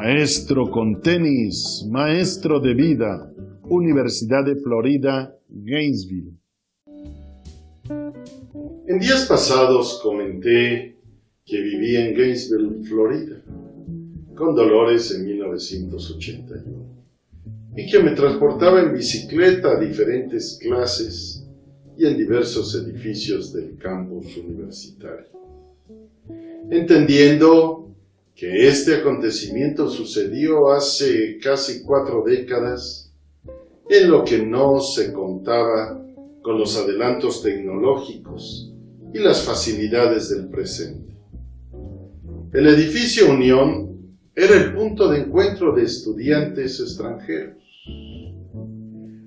Maestro con tenis, maestro de vida, Universidad de Florida, Gainesville. En días pasados comenté que vivía en Gainesville, Florida, con Dolores en 1981, y que me transportaba en bicicleta a diferentes clases y en diversos edificios del campus universitario. Entendiendo que este acontecimiento sucedió hace casi cuatro décadas, en lo que no se contaba con los adelantos tecnológicos y las facilidades del presente. El edificio Unión era el punto de encuentro de estudiantes extranjeros.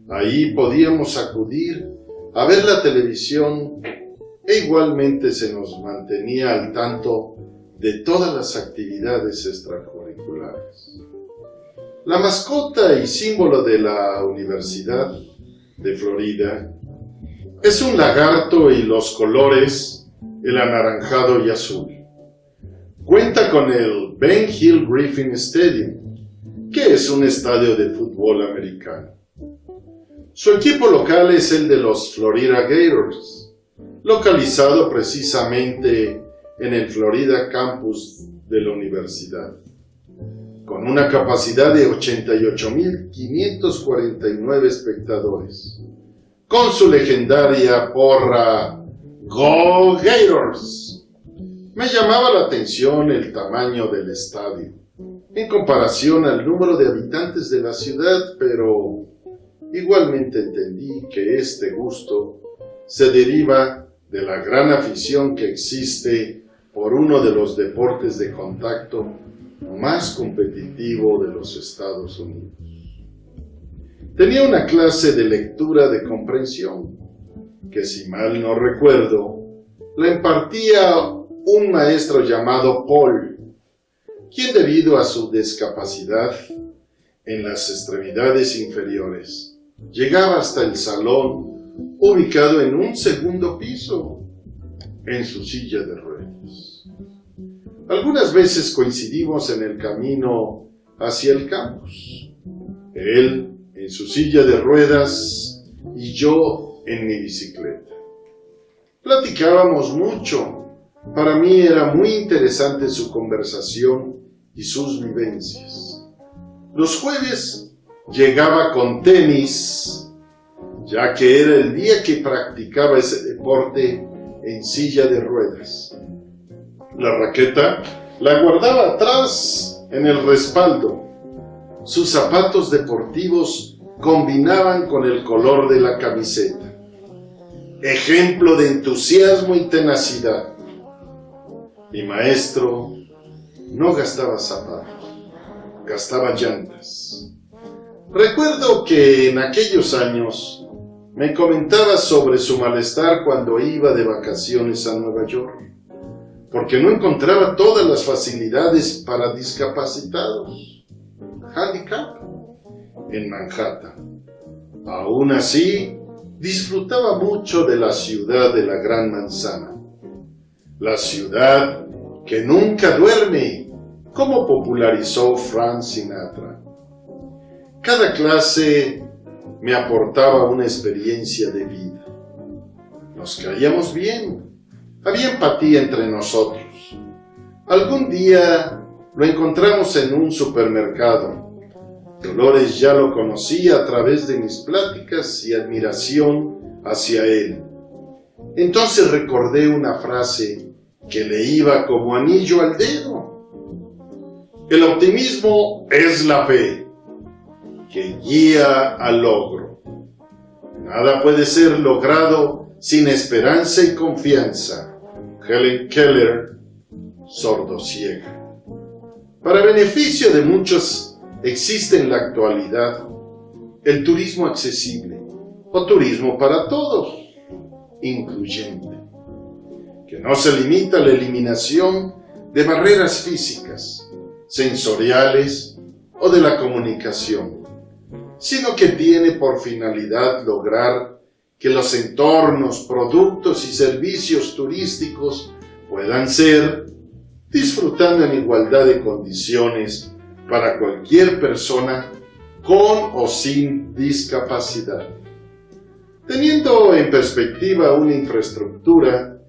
Ahí podíamos acudir a ver la televisión e igualmente se nos mantenía al tanto de todas las actividades extracurriculares. La mascota y símbolo de la Universidad de Florida es un lagarto y los colores, el anaranjado y azul. Cuenta con el Ben Hill Griffin Stadium, que es un estadio de fútbol americano. Su equipo local es el de los Florida Gators, localizado precisamente en el Florida Campus de la universidad, con una capacidad de 88.549 espectadores, con su legendaria porra Go Gators. Me llamaba la atención el tamaño del estadio, en comparación al número de habitantes de la ciudad, pero Igualmente entendí que este gusto se deriva de la gran afición que existe por uno de los deportes de contacto más competitivo de los Estados Unidos. Tenía una clase de lectura de comprensión, que si mal no recuerdo, la impartía un maestro llamado Paul, quien debido a su discapacidad en las extremidades inferiores, llegaba hasta el salón ubicado en un segundo piso en su silla de ruedas. Algunas veces coincidimos en el camino hacia el campus. Él en su silla de ruedas y yo en mi bicicleta. Platicábamos mucho. Para mí era muy interesante su conversación y sus vivencias. Los jueves llegaba con tenis, ya que era el día que practicaba ese deporte en silla de ruedas. La raqueta la guardaba atrás en el respaldo. Sus zapatos deportivos combinaban con el color de la camiseta. Ejemplo de entusiasmo y tenacidad. Mi maestro no gastaba zapatos, gastaba llantas. Recuerdo que en aquellos años me comentaba sobre su malestar cuando iba de vacaciones a Nueva York, porque no encontraba todas las facilidades para discapacitados, handicap, en Manhattan. Aún así, disfrutaba mucho de la ciudad de la Gran Manzana, la ciudad que nunca duerme, como popularizó Frank Sinatra. Cada clase me aportaba una experiencia de vida. Nos caíamos bien. Había empatía entre nosotros. Algún día lo encontramos en un supermercado. Dolores ya lo conocía a través de mis pláticas y admiración hacia él. Entonces recordé una frase que le iba como anillo al dedo. El optimismo es la fe que guía al logro. Nada puede ser logrado sin esperanza y confianza. Helen Keller, sordo ciega. Para beneficio de muchos existe en la actualidad el turismo accesible o turismo para todos, incluyente, que no se limita a la eliminación de barreras físicas, sensoriales o de la comunicación, sino que tiene por finalidad lograr que los entornos, productos y servicios turísticos puedan ser disfrutando en igualdad de condiciones para cualquier persona con o sin discapacidad. Teniendo en perspectiva una infraestructura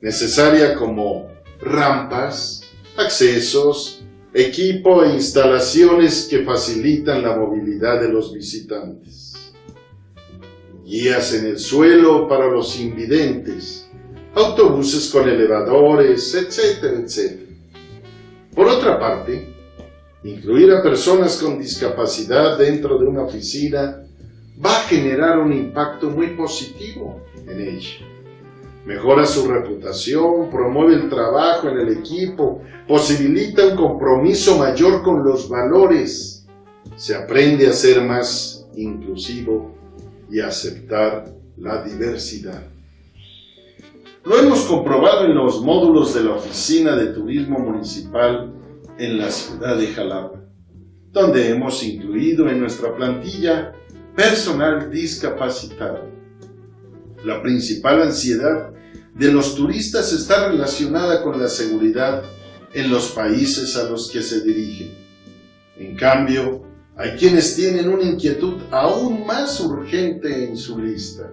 necesaria como rampas, accesos, equipo e instalaciones que facilitan la movilidad de los visitantes. Guías en el suelo para los invidentes, autobuses con elevadores, etcétera, etcétera. Por otra parte, incluir a personas con discapacidad dentro de una oficina va a generar un impacto muy positivo en ella mejora su reputación, promueve el trabajo en el equipo, posibilita un compromiso mayor con los valores, se aprende a ser más inclusivo y aceptar la diversidad. Lo hemos comprobado en los módulos de la Oficina de Turismo Municipal en la ciudad de Jalapa, donde hemos incluido en nuestra plantilla personal discapacitado. La principal ansiedad de los turistas está relacionada con la seguridad en los países a los que se dirigen. En cambio, hay quienes tienen una inquietud aún más urgente en su lista.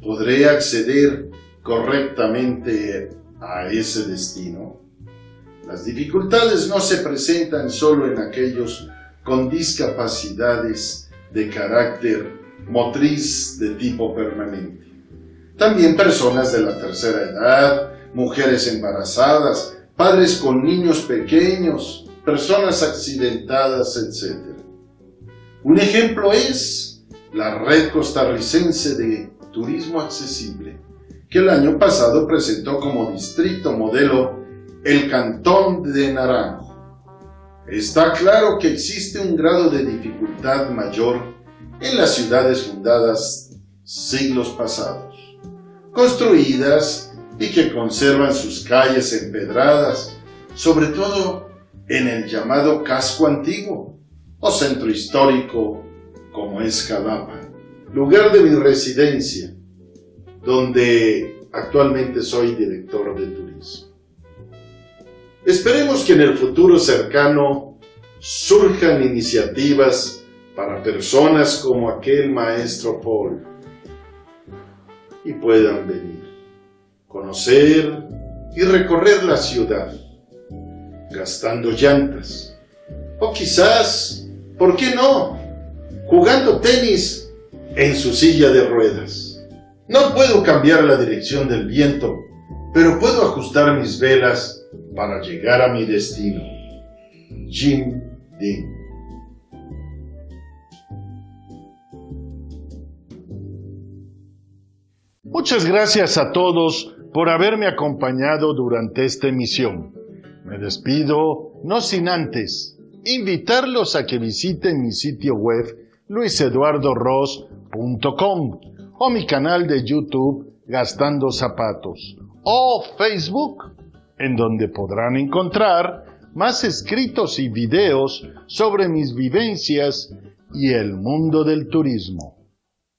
¿Podré acceder correctamente a ese destino? Las dificultades no se presentan solo en aquellos con discapacidades de carácter motriz de tipo permanente. También personas de la tercera edad, mujeres embarazadas, padres con niños pequeños, personas accidentadas, etc. Un ejemplo es la red costarricense de turismo accesible, que el año pasado presentó como distrito modelo el Cantón de Naranjo. Está claro que existe un grado de dificultad mayor en las ciudades fundadas siglos pasados construidas y que conservan sus calles empedradas, sobre todo en el llamado casco antiguo o centro histórico como es Jalapa, lugar de mi residencia, donde actualmente soy director de turismo. Esperemos que en el futuro cercano surjan iniciativas para personas como aquel maestro Paul, y puedan venir, conocer y recorrer la ciudad, gastando llantas. O quizás, ¿por qué no? Jugando tenis en su silla de ruedas. No puedo cambiar la dirección del viento, pero puedo ajustar mis velas para llegar a mi destino. Jim Dean. Muchas gracias a todos por haberme acompañado durante esta emisión. Me despido, no sin antes, invitarlos a que visiten mi sitio web luiseduardoros.com o mi canal de YouTube Gastando Zapatos o Facebook, en donde podrán encontrar más escritos y videos sobre mis vivencias y el mundo del turismo.